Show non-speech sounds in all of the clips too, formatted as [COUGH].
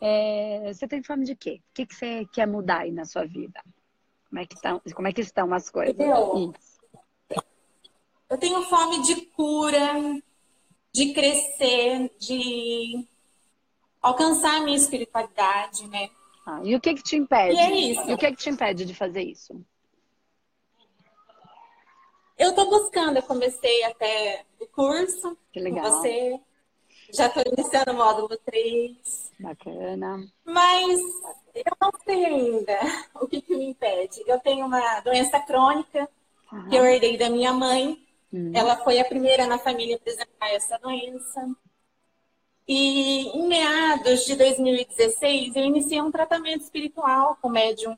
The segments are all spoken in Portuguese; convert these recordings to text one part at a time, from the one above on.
É, você tem fome de quê? O que, que você quer mudar aí na sua vida? Como é que estão, como é que estão as coisas? Eu, eu tenho fome de cura, de crescer, de alcançar a minha espiritualidade, né? Ah, e o que que te impede? E é isso. E o que que te impede de fazer isso? Eu estou buscando, eu comecei até o curso Que legal. com você. Já estou iniciando o módulo 3. Bacana. Mas eu não sei ainda [LAUGHS] o que, que me impede. Eu tenho uma doença crônica Aham. que eu herdei da minha mãe. Hum. Ela foi a primeira na família a apresentar essa doença. E em meados de 2016, eu iniciei um tratamento espiritual com o médium,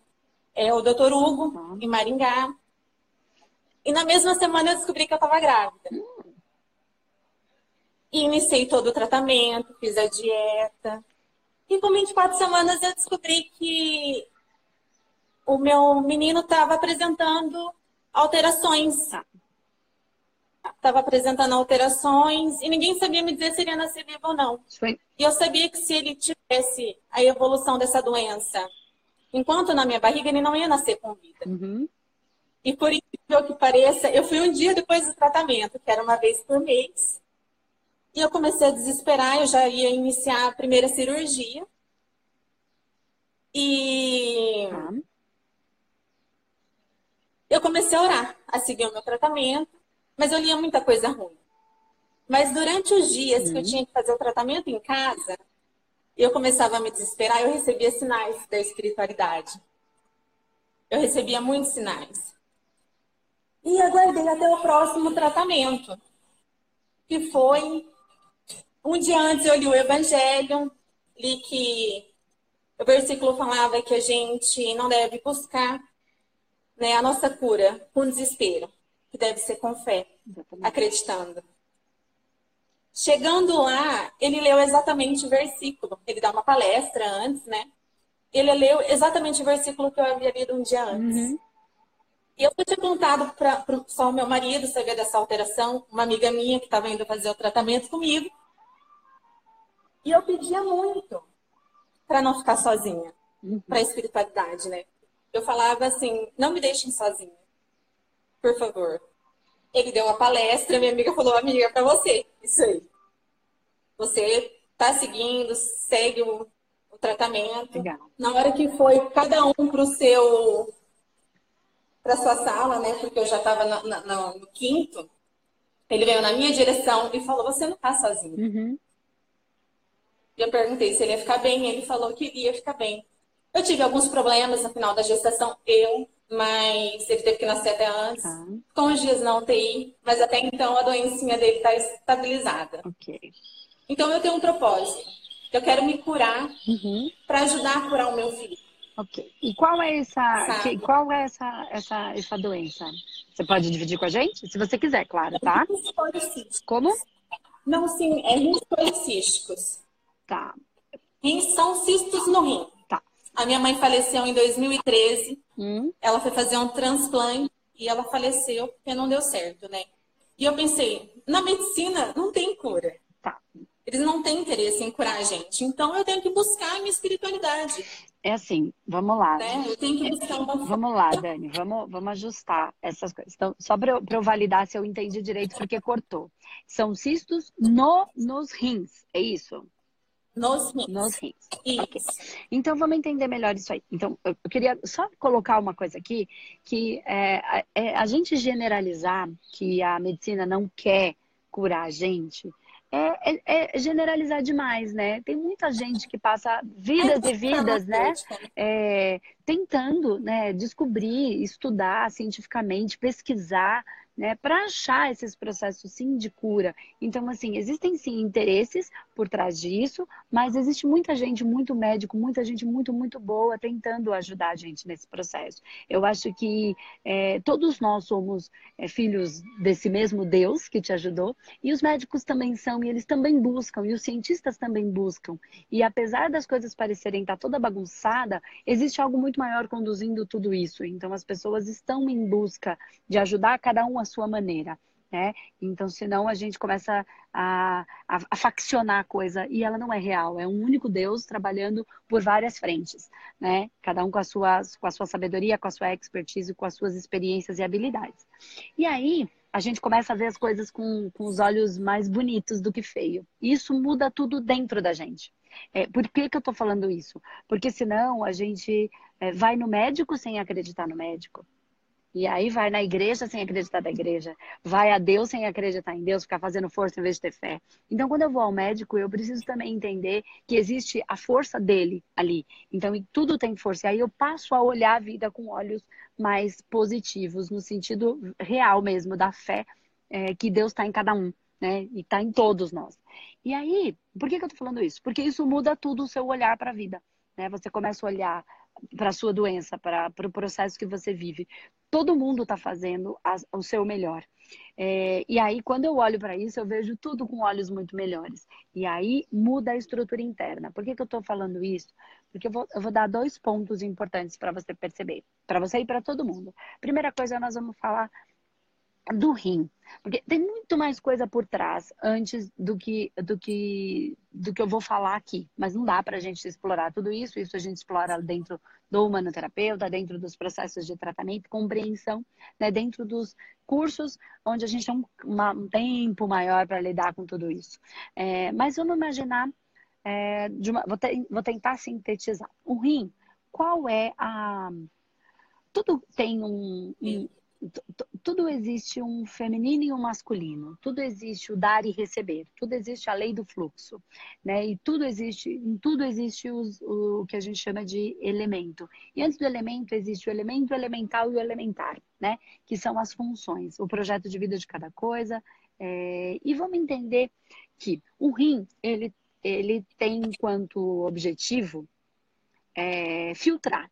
é, o Dr. Hugo, Tá. em Maringá. E na mesma semana eu descobri que eu estava grávida. E iniciei todo o tratamento, fiz a dieta. E com 24 semanas eu descobri que o meu menino estava apresentando alterações. Estava apresentando alterações e ninguém sabia me dizer se ele ia nascer vivo ou não. Foi- E eu sabia que se ele tivesse a evolução dessa doença, enquanto na minha barriga, ele não ia nascer com vida. Uhum. E por incrível que pareça, eu fui um dia depois do tratamento, que era uma vez por mês. E eu comecei a desesperar, eu já ia iniciar a primeira cirurgia. E Tá. eu comecei a orar, a seguir o meu tratamento, mas eu lia muita coisa ruim. Mas durante os dias que eu tinha que fazer o tratamento em casa, eu começava a me desesperar, eu recebia sinais da espiritualidade. Eu recebia muitos sinais. E aguardei até o próximo tratamento, que foi um dia antes eu li o Evangelho, li que o versículo falava que a gente não deve buscar né, a nossa cura com desespero, que deve ser com fé, Exatamente. acreditando. Chegando lá, ele leu exatamente o versículo. Ele dá uma palestra antes, né? Ele leu exatamente o versículo que eu havia lido um dia antes. Uhum. E eu tinha contado para só o meu marido saber dessa alteração, uma amiga minha que estava indo fazer o tratamento comigo. E eu pedia muito para não ficar sozinha, Uhum. para a espiritualidade, né? Eu falava assim: não me deixem sozinha, por favor. Ele deu uma palestra, minha amiga falou: amiga, é para você, isso aí. Você tá seguindo, segue o, o tratamento. Legal. Na hora que foi cada um para o seu para sua sala, né? Porque eu já estava no quinto. Ele veio na minha direção e falou: "Você não está sozinho". Uhum. Eu perguntei se ele ia ficar bem, ele falou que ia ficar bem. Eu tive alguns problemas no final da gestação, eu, mas ele teve que nascer até antes, Tá. com os dias na UTI, mas até então a doencinha dele está estabilizada. Ok. Então eu tenho um propósito. Eu quero me curar Uhum. para ajudar a curar o meu filho. Ok. E qual é essa, que- qual é essa, essa, essa doença? Você pode dividir com a gente? Se você quiser, claro, tá? Policísticos. Como? Não, sim, é policísticos. Tá. Rins são cistos no rim. Tá. A minha mãe faleceu em 2013. Hum, Ela foi fazer um transplante e ela faleceu porque não deu certo, né? E eu pensei, na medicina não tem cura. tá. Eles não têm interesse em curar a gente. Então eu tenho que buscar a minha espiritualidade, É assim, vamos lá. né? Eu tenho que buscar uma Vamos lá, Dani, vamos, vamos ajustar essas coisas. Então, só para eu, eu validar se eu entendi direito, porque cortou. São cistos no, nos rins, é isso? Nos rins. Nos rins. Isso. Então, vamos entender melhor isso aí. Então, eu queria só colocar uma coisa aqui, que é, a- é a gente generalizar que a medicina não quer curar a gente, é, é- é generalizar demais, né? Tem muita gente que passa vidas e vidas, né? é, tentando né, descobrir, estudar cientificamente, pesquisar, né, para achar esses processos sim de cura. Então, assim, existem sim interesses por trás disso, mas existe muita gente, muito médico, muita gente muito, muito boa tentando ajudar a gente nesse processo. Eu acho que é, todos nós somos é, filhos desse mesmo Deus que te ajudou, e os médicos também são, e eles também buscam, e os cientistas também buscam. E apesar das coisas parecerem estar toda bagunçada, existe algo muito maior conduzindo tudo isso. Então as pessoas estão em busca de ajudar cada um à sua maneira. né? Então, senão a gente começa a, a, a, faccionar a coisa e ela não é real. É um único Deus trabalhando por várias frentes, né? Cada um com a sua, com a sua sabedoria, com a sua expertise, com as suas experiências e habilidades. E aí, a gente começa a ver as coisas com, com os olhos mais bonitos do que feio. E isso muda tudo dentro da gente. É, por que, que eu tô falando isso? Porque senão a gente é, vai no médico sem acreditar no médico. E aí vai na igreja sem acreditar na igreja. Vai a Deus sem acreditar em Deus, ficar fazendo força em vez de ter fé. Então, quando eu vou ao médico, eu preciso também entender que existe a força dele ali. Então, tudo tem força. E aí eu passo a olhar a vida com olhos mais positivos, no sentido real mesmo, da fé é, que Deus está em cada um. Né? E está em todos nós. E aí, por que, que eu estou falando isso? Porque isso muda tudo o seu olhar para a vida. Né? Você começa a olhar para a sua doença, para o pro processo que você vive. Todo mundo está fazendo a, o seu melhor. É, e aí, quando eu olho para isso, eu vejo tudo com olhos muito melhores. E aí muda a estrutura interna. Por que, que eu estou falando isso? Porque eu vou, eu vou dar dois pontos importantes para você perceber, para você e para todo mundo. Primeira coisa, nós vamos falar do rim, porque tem muito mais coisa por trás antes do que do que do que eu vou falar aqui, mas não dá para a gente explorar tudo isso. Isso a gente explora dentro do humanoterapeuta, dentro dos processos de tratamento, compreensão, né, dentro dos cursos onde a gente tem um, uma, um tempo maior para lidar com tudo isso. É, mas vamos imaginar, é, uma, vou, te, vou tentar sintetizar. O rim, qual é a tudo tem um, um, tudo existe um feminino e um masculino, tudo existe o dar e receber, tudo existe a lei do fluxo, né? E tudo existe, em tudo existe os, o que a gente chama de elemento. E antes do elemento existe o elemento elemental e o elementar, né? Que são as funções, o projeto de vida de cada coisa. É... E vamos entender que o rim ele ele tem enquanto objetivo é, filtrar,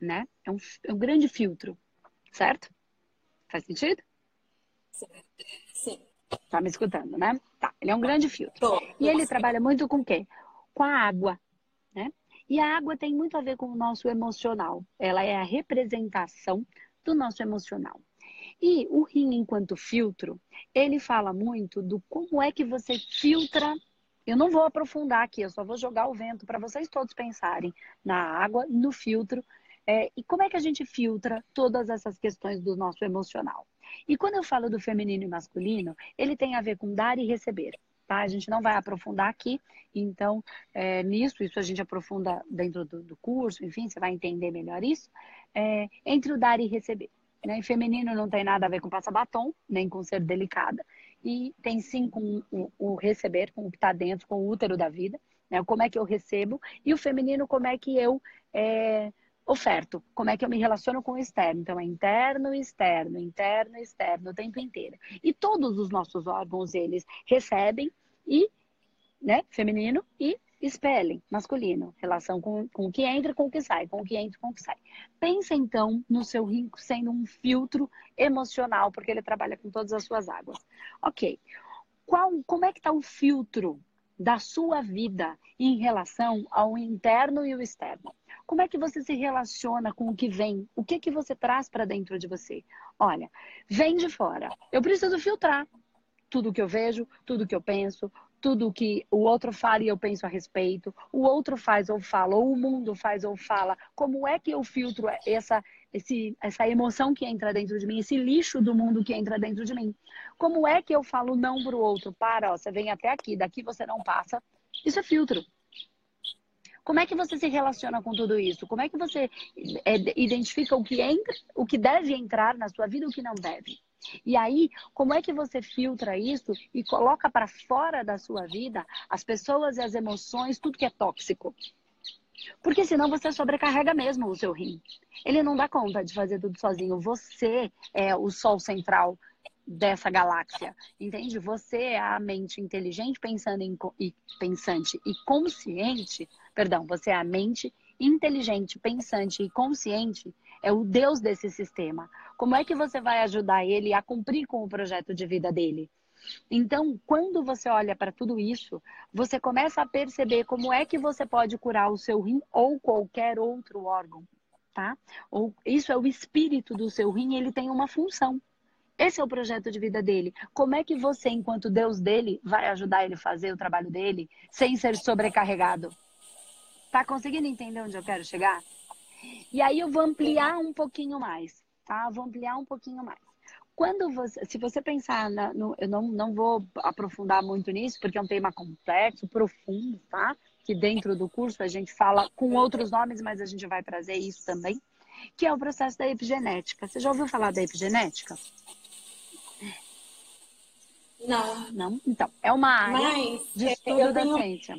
né? É um, é um grande filtro certo? Faz sentido? Sim. Tá me escutando, né? Tá. Ele é um grande filtro. Tô, e ele trabalha muito com o quê? Com a água, né? E a água tem muito a ver com o nosso emocional. Ela é a representação do nosso emocional. E o rim, enquanto filtro, ele fala muito do como é que você filtra. Eu não vou aprofundar aqui, eu só vou jogar o vento para vocês todos pensarem na água, no filtro é, e como é que a gente filtra todas essas questões do nosso emocional? E quando eu falo do feminino e masculino, ele tem a ver com dar e receber. Tá? A gente não vai aprofundar aqui, então, é, nisso, isso a gente aprofunda dentro do, do, curso, enfim, você vai entender melhor isso, é, entre o dar e receber. Né? E feminino não tem nada a ver com passar batom, nem com ser delicada, e tem sim com o, o receber, com o que está dentro, com o útero da vida, né? como é que eu recebo, e o feminino, como é que eu é, oferto, como é que eu me relaciono com o externo. Então, é interno, externo, interno, externo, o tempo inteiro. E todos os nossos órgãos, eles recebem e, né, feminino e expelem, masculino. Relação com, com o que entra com o que sai, com o que entra com o que sai. Pensa, então, no seu rim sendo um filtro emocional, porque ele trabalha com todas as suas águas. Ok. Qual, como é que está o filtro da sua vida em relação ao interno e o externo? Como é que você se relaciona com o que vem? O que que você traz para dentro de você? Olha, vem de fora. Eu preciso filtrar tudo que eu vejo, tudo que eu penso, tudo que o outro fala e eu penso a respeito, o outro faz ou fala, ou o mundo faz ou fala. Como é que eu filtro essa, esse, essa emoção que entra dentro de mim, esse lixo do mundo que entra dentro de mim? Como é que eu falo não para o outro? Para, ó, você vem até aqui, daqui você não passa. Isso é filtro. Como é que você se relaciona com tudo isso? Como é que você é, identifica o que entra, o que deve entrar na sua vida e o que não deve? E aí, como é que você filtra isso e coloca para fora da sua vida as pessoas e as emoções, tudo que é tóxico? Porque senão você sobrecarrega mesmo o seu rim. Ele não dá conta de fazer tudo sozinho. Você é o sol central dessa galáxia, entende? Você é a mente inteligente, pensando em, e pensante e consciente. Perdão, você é a mente inteligente, pensante e consciente. É o Deus desse sistema. Como é que você vai ajudar ele a cumprir com o projeto de vida dele? Então, quando você olha para tudo isso, você começa a perceber como é que você pode curar o seu rim ou qualquer outro órgão, tá? Ou isso é o espírito do seu rim, ele tem uma função Esse é o projeto de vida dele. Como é que você, enquanto Deus dele, vai ajudar ele a fazer o trabalho dele sem ser sobrecarregado? Tá conseguindo entender onde eu quero chegar? E aí eu vou ampliar um pouquinho mais, tá? Vou ampliar um pouquinho mais. Quando você, se você pensar, na, no, eu não, não vou aprofundar muito nisso, porque é um tema complexo, profundo, tá? Que dentro do curso a gente fala com outros nomes, mas a gente vai trazer isso também, que é o processo da epigenética. Você já ouviu falar da epigenética? Não. Não? Então, é uma área Mas, de é, estudo da tenho- ciência.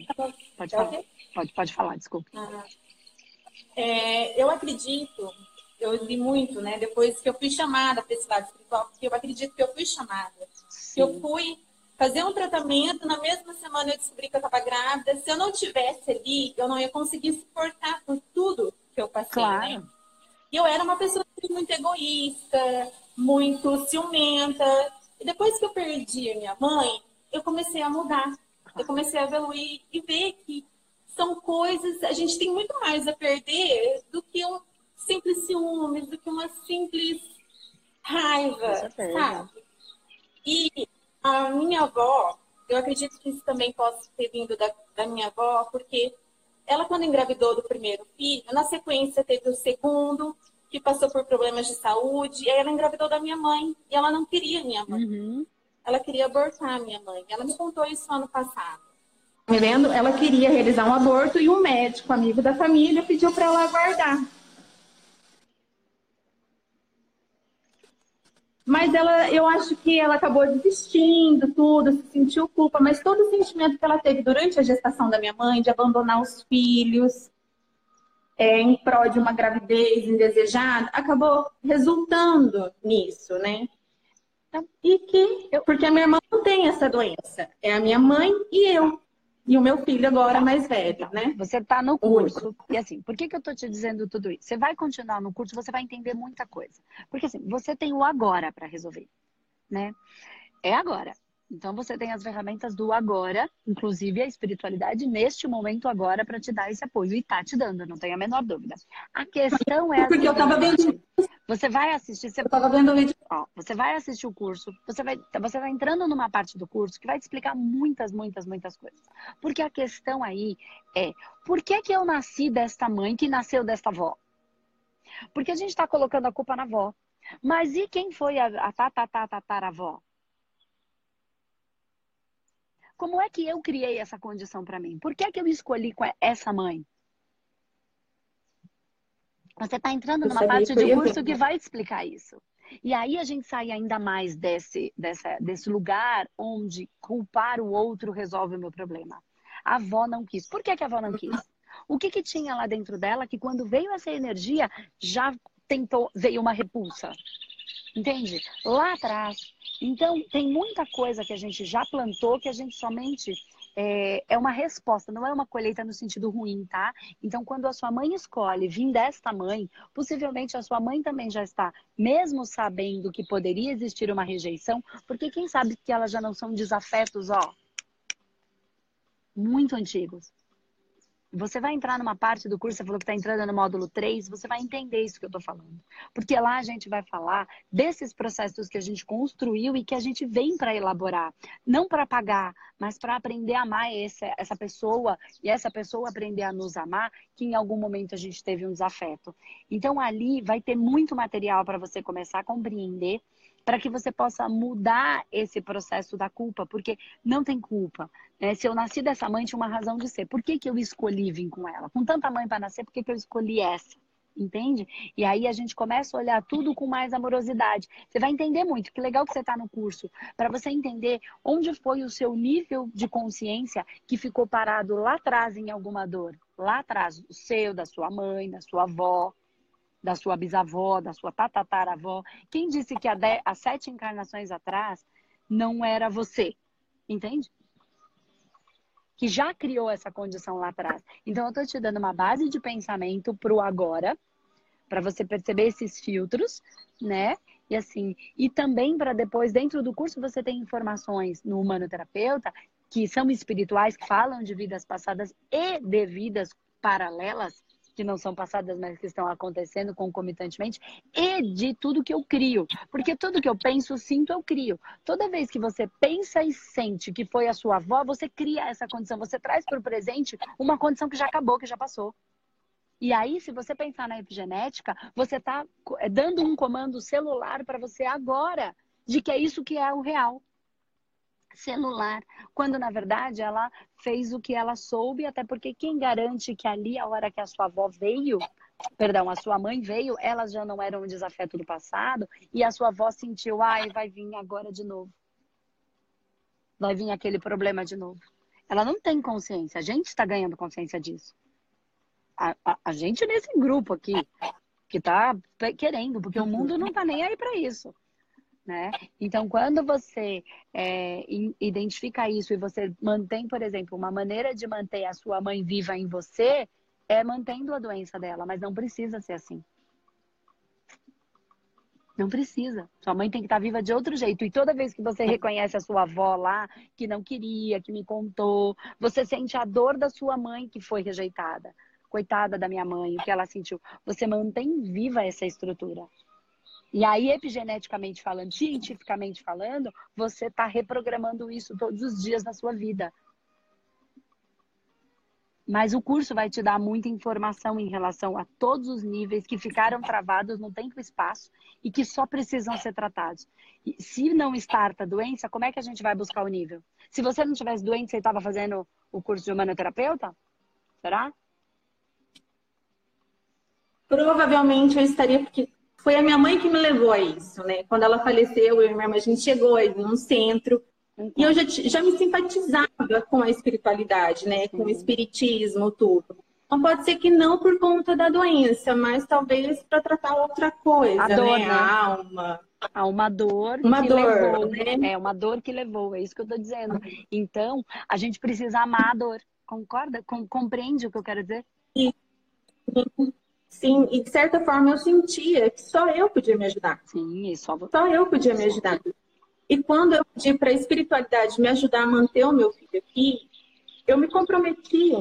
Pode falar. Pode, pode falar, desculpa. Ah, é, eu acredito, eu li muito, né? Depois que eu fui chamada para esse lado espiritual, porque eu acredito que eu fui chamada. Que eu Sim. fui fazer um tratamento, na mesma semana eu descobri que eu estava grávida. Se eu não tivesse ali, eu não ia conseguir suportar por tudo que eu passei, Claro. né? E eu era uma pessoa muito egoísta, muito ciumenta. E depois que eu perdi a minha mãe, eu comecei a mudar. Eu comecei a evoluir e ver que são coisas, a gente tem muito mais a perder do que um simples ciúmes, do que uma simples raiva, sabe? E a minha avó, eu acredito que isso também possa ter vindo da, da minha avó, porque ela, quando engravidou do primeiro filho, na sequência teve o segundo, que passou por problemas de saúde, e aí ela engravidou da minha mãe, e ela não queria minha mãe, Uhum. ela queria abortar a minha mãe. Ela me contou isso ano passado. Me vendo, ela queria realizar um aborto e um médico, amigo da família, pediu para ela aguardar. Mas ela, eu acho que ela acabou desistindo, tudo, se sentiu culpa, mas todo o sentimento que ela teve durante a gestação da minha mãe, de abandonar os filhos, é, em prol de uma gravidez indesejada, acabou resultando nisso, né? E que, porque a minha irmã não tem essa doença, é a minha mãe e eu, e o meu filho agora mais velho, né? Você está no curso. E assim, por que, que eu estou te dizendo tudo isso? Você vai continuar no curso, você vai entender muita coisa. Porque assim, você tem o agora para resolver, né? É agora. Então você tem as ferramentas do agora, inclusive a espiritualidade neste momento agora para te dar esse apoio e tá te dando, não tenho a menor dúvida. A questão é a Porque eu tava seguinte, Você vai assistir, você Eu tava vendo o vídeo. Ó, você vai assistir o curso, você vai, você vai entrando numa parte do curso que vai te explicar muitas, muitas, muitas coisas. Porque a questão aí é, por que que eu nasci desta mãe que nasceu desta avó? Porque a gente está colocando a culpa na avó. Mas e quem foi a, a tataravó? Como é que eu criei essa condição para mim? Por que que eu escolhi com essa mãe? Você está entrando numa parte de curso que vai explicar isso. E aí a gente sai ainda mais desse, dessa, desse lugar onde culpar o outro resolve o meu problema. A avó não quis. Por que, que a avó não quis? O que, que tinha lá dentro dela que quando veio essa energia já tentou, veio uma repulsa? Entende? Lá atrás. Então, tem muita coisa que a gente já plantou que a gente somente é, é uma resposta, não é uma colheita no sentido ruim, tá? Então, quando a sua mãe escolhe vir desta mãe, possivelmente a sua mãe também já está, mesmo sabendo que poderia existir uma rejeição, porque quem sabe que elas já não são desafetos, ó, muito antigos. Você vai entrar numa parte do curso, você falou que está entrando no módulo 3, você vai entender isso que eu estou falando. Porque lá a gente vai falar desses processos que a gente construiu e que a gente vem para elaborar. Não para pagar, mas para aprender a amar essa, essa pessoa e essa pessoa aprender a nos amar, que em algum momento a gente teve um desafeto. Então ali vai ter muito material para você começar a compreender para que você possa mudar esse processo da culpa, porque não tem culpa. Né? Se eu nasci dessa mãe, tinha uma razão de ser. Por que, que eu escolhi vir com ela? Com tanta mãe para nascer, por que, que eu escolhi essa? Entende? E aí a gente começa a olhar tudo com mais amorosidade. Você vai entender muito. Que legal que você está no curso. Para você entender onde foi o seu nível de consciência que ficou parado lá atrás em alguma dor. Lá atrás, o seu, da sua mãe, da sua avó, da sua bisavó, da sua tatataravó. Quem disse que há, dez, há sete encarnações atrás não era você? Entende? Que já criou essa condição lá atrás. Então, eu estou te dando uma base de pensamento para o agora, para você perceber esses filtros, né? E assim, e também para depois, dentro do curso, você tem informações no humanoterapeuta que são espirituais, que falam de vidas passadas e de vidas paralelas que não são passadas, mas que estão acontecendo concomitantemente, e de tudo que eu crio. Porque tudo que eu penso, sinto, eu crio. Toda vez que você pensa e sente que foi a sua avó, você cria essa condição, você traz para o presente uma condição que já acabou, que já passou. E aí, se você pensar na epigenética, você está é, dando um comando celular para você agora de que é isso que é o real celular, quando na verdade ela fez o que ela soube, até porque quem garante que ali, a hora que a sua avó veio, perdão, a sua mãe veio, elas já não eram um desafeto do passado, e a sua avó sentiu, ai, vai vir agora de novo. Vai vir aquele problema de novo. Ela não tem consciência, a gente está ganhando consciência disso. A, a, a, gente nesse grupo aqui, que está querendo, porque o mundo não está nem aí para isso. Né? Então, quando você é, identifica isso e você mantém, por exemplo, uma maneira de manter a sua mãe viva em você, é mantendo a doença dela, mas não precisa ser assim. Não precisa. Sua mãe tem que estar viva de outro jeito. E toda vez que você reconhece a sua avó lá, que não queria, que me contou, você sente a dor da sua mãe que foi rejeitada. Coitada da minha mãe, o que ela sentiu. Você mantém viva essa estrutura. E aí, epigeneticamente falando, cientificamente falando, você está reprogramando isso todos os dias na sua vida. Mas o curso vai te dar muita informação em relação a todos os níveis que ficaram travados no tempo e espaço e que só precisam ser tratados. E se não starta a doença, como é que a gente vai buscar o nível? Se você não tivesse doente, você estava fazendo o curso de humanoterapeuta? Será? Provavelmente eu estaria, porque foi a minha mãe que me levou a isso, né? Quando ela faleceu, eu e minha irmã, a gente chegou aí num centro. Uhum. E eu já, já me simpatizava com a espiritualidade, né? Com uhum. o espiritismo, tudo. Então pode ser que não por conta da doença, mas talvez para tratar outra coisa, a dor, né? né? A alma. Há uma dor uma que dor, levou, né? É uma dor que levou, é isso que eu estou dizendo. Então, a gente precisa amar a dor. Concorda? Com, compreende o que eu quero dizer? Sim. Sim, e de certa forma eu sentia que só eu podia me ajudar. Sim, só, só eu podia me ajudar. E quando eu pedi para a espiritualidade me ajudar a manter o meu filho aqui, eu me comprometi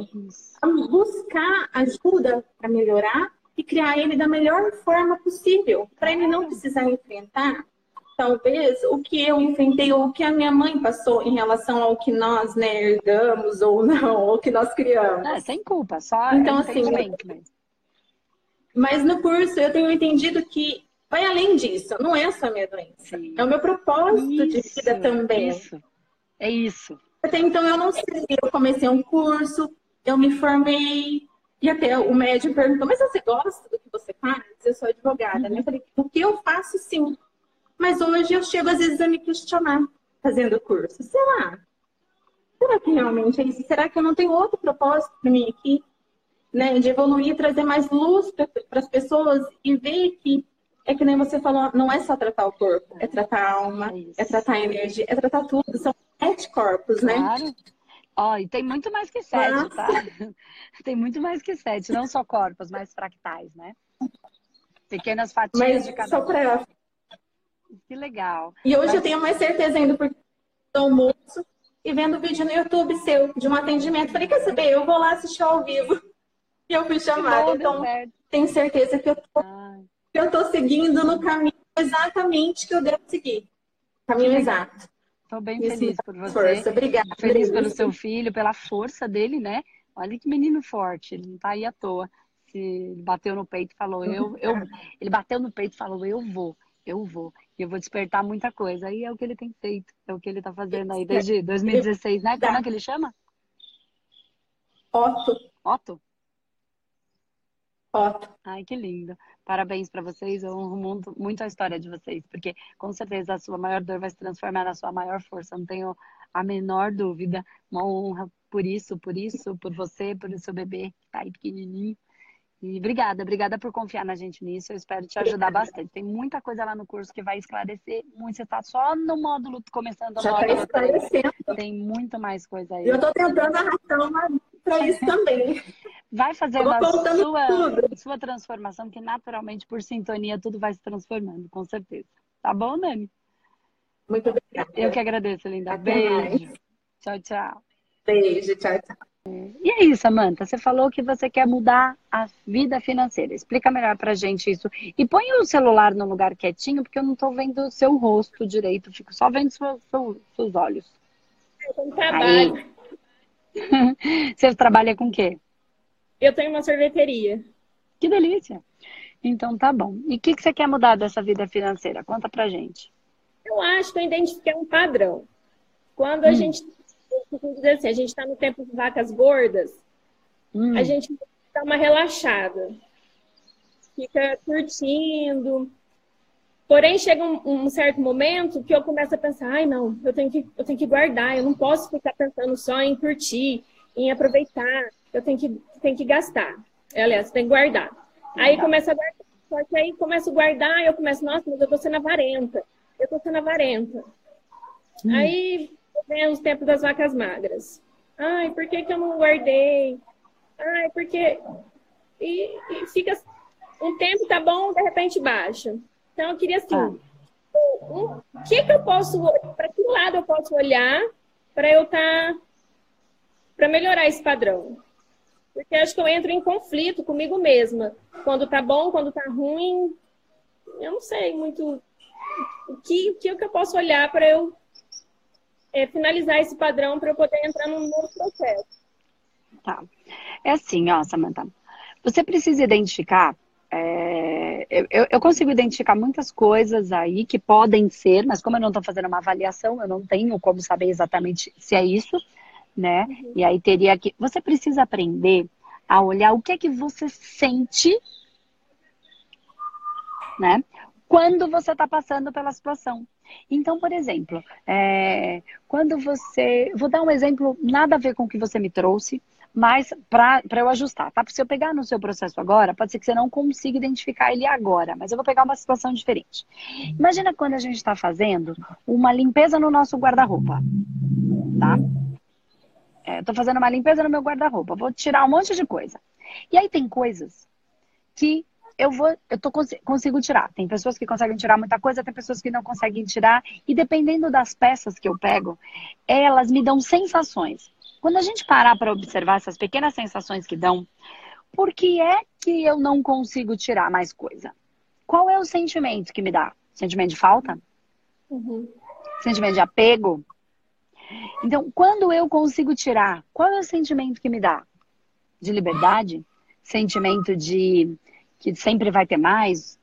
a buscar ajuda para melhorar e criar ele da melhor forma possível, para ele não precisar enfrentar talvez o que eu enfrentei ou o que a minha mãe passou em relação ao que nós né, herdamos ou [LAUGHS] não, ou que nós criamos. É, sem culpa, só então assim, mesmo. Mas no curso eu tenho entendido que vai além disso, não é só a minha doença. Sim. É o meu propósito isso, de vida também. Isso. É isso. Até então eu não sei, eu comecei um curso, eu me formei, e até o médico perguntou, mas você gosta do que você faz? Eu sou advogada, né? Eu falei, o que eu faço sim. Mas hoje eu chego às vezes a me questionar fazendo o curso. Será? Será que realmente é isso? Será que eu não tenho outro propósito para mim aqui? Né, de evoluir, trazer mais luz para as pessoas e ver que é que nem você falou, não é só tratar o corpo, é tratar a alma, é, é tratar a energia, é tratar tudo. São sete corpos, né? Claro. Ó, e tem muito mais que sete, Nossa. tá? [LAUGHS] Tem muito mais que sete, não só corpos, mas fractais, né? Pequenas fatias mas de cada só pra... Que legal. E hoje mas... eu tenho mais certeza ainda, porque estou almoço e vendo vídeo no YouTube seu de um atendimento. Falei, quer saber? Eu vou lá assistir ao vivo que eu fui chamada. Então, tenho certeza que eu tô, ah. que eu tô seguindo no caminho exatamente que eu devo seguir. Caminho exato. Estou bem Isso feliz por você. Força, obrigada. Feliz pelo seu filho, pela força dele, né? Olha que menino forte, ele não tá aí à toa. Se ele bateu no peito e falou, eu, eu. Ele bateu no peito e falou, eu vou, eu vou. E eu vou despertar muita coisa. Aí é o que ele tem feito, é o que ele tá fazendo aí desde 2016, né? Como é que ele chama? Otto. Otto? Foto. Ai, que lindo. Parabéns para vocês. Eu honro muito, muito a história de vocês, porque com certeza a sua maior dor vai se transformar na sua maior força. Não tenho a menor dúvida. Uma honra por isso, por isso, por você, por seu bebê que tá aí pequenininho. E obrigada, obrigada por confiar na gente nisso. Eu espero te ajudar bastante. Tem muita coisa lá no curso que vai esclarecer muito. Você está só no módulo, começando o Já tá módulo. Tá esclarecendo. Tem muito mais coisa aí. Eu estou tentando arrastar uma para isso [LAUGHS] também. Vai fazendo a sua, sua transformação, que naturalmente, por sintonia, tudo vai se transformando, com certeza. Tá bom, Nani? Muito obrigada. Eu que agradeço, linda. Até Beijo. Mais. Tchau, tchau. Beijo, tchau, tchau. E é isso, Samanta. Você falou que você quer mudar a vida financeira. Explica melhor pra gente isso. E põe o celular no lugar quietinho, porque eu não tô vendo o seu rosto direito. Fico só vendo seu, seu, seus olhos. Eu trabalho. Aí. [LAUGHS] você trabalha com o quê? Eu tenho uma sorveteria. Que delícia. Então tá bom. E o que, que você quer mudar dessa vida financeira? Conta pra gente. Eu acho que eu identifiquei um padrão. Quando a hum. gente dizer assim, a gente está no tempo de vacas gordas, hum. a gente dá uma relaxada. Fica curtindo. Porém, chega um, um, certo momento que eu começo a pensar, ai não, eu tenho, que, eu tenho que guardar, eu não posso ficar pensando só em curtir, em aproveitar, eu tenho que, tenho que gastar. Aliás, tem que guardar. Aí começa a guardar. Só que aí começo a guardar, eu começo, nossa, mas eu tô sendo avarenta. Eu tô sendo avarenta. Hum. Aí vem os tempos das vacas magras. Ai, por que, que eu não guardei? Ai, porque. E, e fica. Um tempo tá bom, de repente baixa. Então eu queria assim. Tá. O um, que, que eu posso. Para que lado eu posso olhar para eu estar. Tá, para melhorar esse padrão? Porque acho que eu entro em conflito comigo mesma. Quando tá bom, quando tá ruim. Eu não sei muito o que, o que eu posso olhar para eu é, finalizar esse padrão para eu poder entrar num novo processo. Tá. É assim, ó, Samantha. Você precisa identificar. É, eu, eu, consigo identificar muitas coisas aí que podem ser, mas como eu não estou fazendo uma avaliação, eu não tenho como saber exatamente se é isso né? Uhum. E aí teria que. Você precisa aprender a olhar o que é que você sente, né? Quando você está passando pela situação. Então, por exemplo, é, quando você. Vou dar um exemplo, nada a ver com o que você me trouxe, mas para eu ajustar, tá? Se eu pegar no seu processo agora, pode ser que você não consiga identificar ele agora, mas eu vou pegar uma situação diferente. Imagina quando a gente está fazendo uma limpeza no nosso guarda-roupa, tá? Estou é, fazendo uma limpeza no meu guarda-roupa, vou tirar um monte de coisa. E aí tem coisas que eu vou, eu tô, consigo tirar. Tem pessoas que conseguem tirar muita coisa, tem pessoas que não conseguem tirar. E dependendo das peças que eu pego, elas me dão sensações. Quando a gente parar para observar essas pequenas sensações que dão, por que é que eu não consigo tirar mais coisa? Qual é o sentimento que me dá? Sentimento de falta? Uhum. Sentimento de apego? Então, quando eu consigo tirar, qual é o sentimento que me dá? De liberdade? Sentimento de que sempre vai ter mais?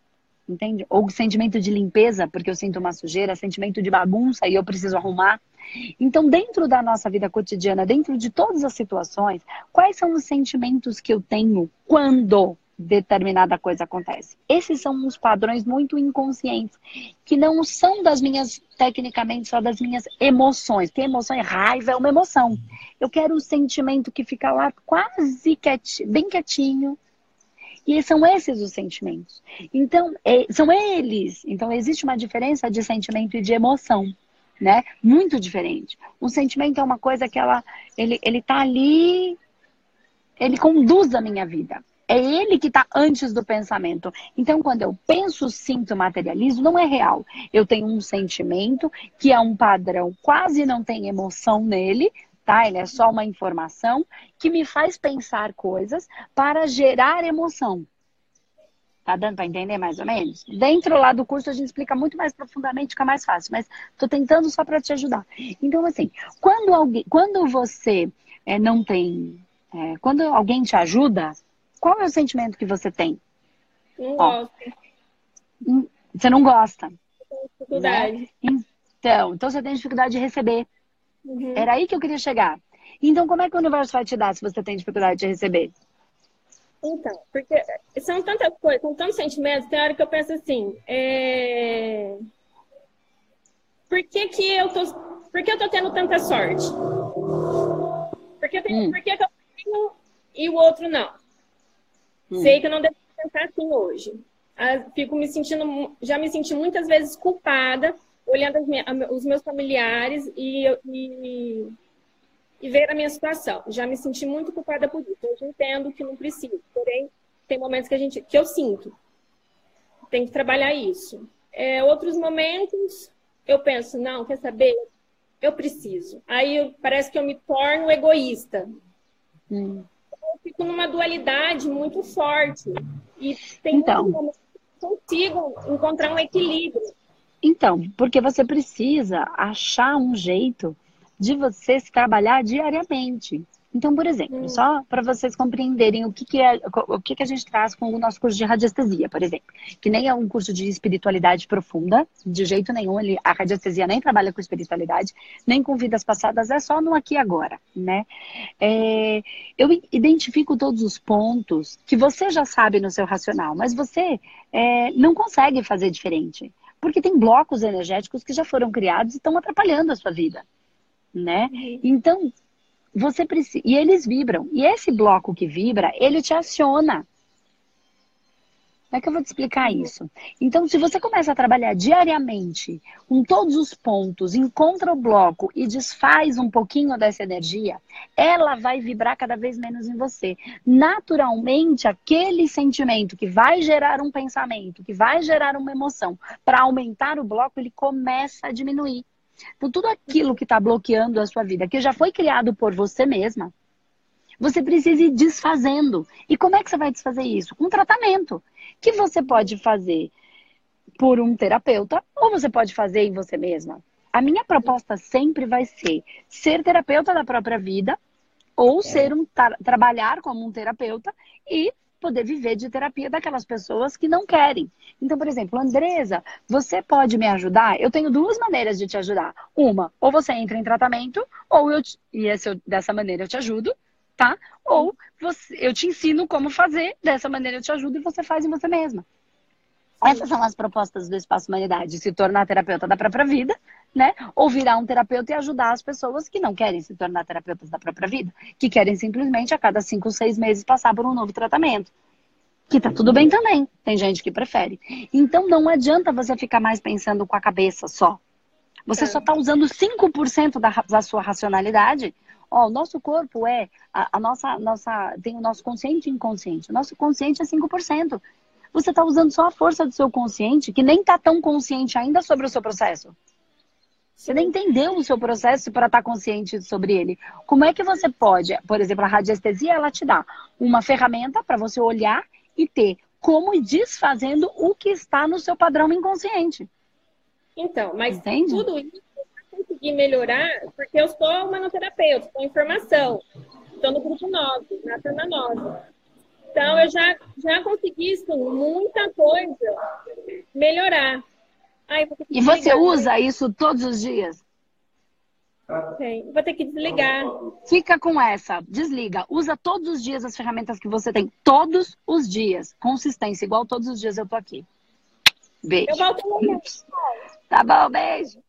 Entende? Ou sentimento de limpeza, porque eu sinto uma sujeira, sentimento de bagunça e eu preciso arrumar. Então, dentro da nossa vida cotidiana, dentro de todas as situações, quais são os sentimentos que eu tenho quando determinada coisa acontece. Esses são uns padrões muito inconscientes, que não são das minhas, tecnicamente, só das minhas emoções. Tem emoção e raiva é uma emoção. Eu quero o sentimento que fica lá quase quietinho, bem quietinho. E são esses os sentimentos. Então, é, são eles. Então, existe uma diferença de sentimento e de emoção. Né? Muito diferente. Um sentimento é uma coisa que ela, ele, ele tá ali, ele conduz a minha vida. É ele que está antes do pensamento. Então, quando eu penso, sinto, materializo, não é real. Eu tenho um sentimento que é um padrão, quase não tem emoção nele, tá? Ele é só uma informação que me faz pensar coisas para gerar emoção. Tá dando para entender mais ou menos? Dentro lá do curso a gente explica muito mais profundamente, fica mais fácil, mas estou tentando só para te ajudar. Então, assim, quando, alguém, quando você é, não tem. É, quando alguém te ajuda, qual é o sentimento que você tem? Não Ó, gosto. Hum, você não gosta. Dificuldade. Né? Então, então você tem dificuldade de receber. Uhum. Era aí que eu queria chegar. Então, como é que o universo vai te dar se você tem dificuldade de receber? Então, porque são tantas coisas, são tantos sentimentos, tem hora que eu penso assim, é... por que que eu tô, por que eu tô tendo tanta sorte? Por que, hum. por que, que eu tenho e o outro não? Hum. Sei que eu não devo pensar assim hoje. Ah, fico me sentindo, já me senti muitas vezes culpada, olhando os meus familiares e, e, e ver a minha situação. Já me senti muito culpada por isso. Hoje entendo que não preciso, porém, tem momentos que, a gente, que eu sinto. Tem que trabalhar isso. É, outros momentos, eu penso, não, quer saber? Eu preciso. Aí parece que eu me torno egoísta. Hum. Fico numa dualidade muito forte. E tem então, consigo encontrar um equilíbrio. Então, porque você precisa achar um jeito de você se trabalhar diariamente. Então, por exemplo, hum. só para vocês compreenderem o que, que é o que, que a gente traz com o nosso curso de radiestesia, por exemplo, que nem é um curso de espiritualidade profunda, de jeito nenhum, ele, a radiestesia nem trabalha com espiritualidade, nem com vidas passadas, é só no aqui e agora, né? É, eu identifico todos os pontos que você já sabe no seu racional, mas você é, não consegue fazer diferente, porque tem blocos energéticos que já foram criados e estão atrapalhando a sua vida, né? Uhum. Então você precisa. E eles vibram. E esse bloco que vibra, ele te aciona. Como é que eu vou te explicar isso? Então, se você começa a trabalhar diariamente com todos os pontos, encontra o bloco e desfaz um pouquinho dessa energia, ela vai vibrar cada vez menos em você. Naturalmente, aquele sentimento que vai gerar um pensamento, que vai gerar uma emoção, para aumentar o bloco, ele começa a diminuir. Então, tudo aquilo que está bloqueando a sua vida, que já foi criado por você mesma, você precisa ir desfazendo. E como é que você vai desfazer isso? Com um tratamento. Que você pode fazer por um terapeuta ou você pode fazer em você mesma. A minha proposta sempre vai ser ser terapeuta da própria vida ou ser um trabalhar como um terapeuta e poder viver de terapia daquelas pessoas que não querem. Então, por exemplo, Andresa, você pode me ajudar? Eu tenho duas maneiras de te ajudar. Uma, ou você entra em tratamento, ou eu te, e esse, dessa maneira eu te ajudo, tá? Ou você, eu te ensino como fazer, dessa maneira eu te ajudo e você faz em você mesma. Essas são as propostas do Espaço Humanidade, se tornar terapeuta da própria vida, né? Ou virar um terapeuta e ajudar as pessoas que não querem se tornar terapeutas da própria vida, que querem simplesmente a cada cinco, seis meses passar por um novo tratamento. Que tá tudo bem também. Tem gente que prefere. Então não adianta você ficar mais pensando com a cabeça só. Você é. só está usando 5% da, da sua racionalidade. Ó, o nosso corpo é a, a, nossa, nossa. Tem o nosso consciente e inconsciente. O nosso consciente é 5% você está usando só a força do seu consciente, que nem está tão consciente ainda sobre o seu processo. Você nem entendeu o seu processo para estar tá consciente sobre ele. Como é que você pode, por exemplo, a radiestesia, ela te dá uma ferramenta para você olhar e ter como ir desfazendo o que está no seu padrão inconsciente. Então, mas Entende? tudo isso eu conseguir melhorar, porque eu sou manoterapeuta, estou em formação. Estou no grupo 9, na turma 9. Então, eu já, já consegui isso, muita coisa melhorar. Ai, e você usa isso todos os dias? Sim, vou ter que desligar. Fica com essa, desliga. Usa todos os dias as ferramentas que você tem. Todos os dias. Consistência, igual todos os dias eu tô aqui. Beijo. Eu volto Tá bom, beijo.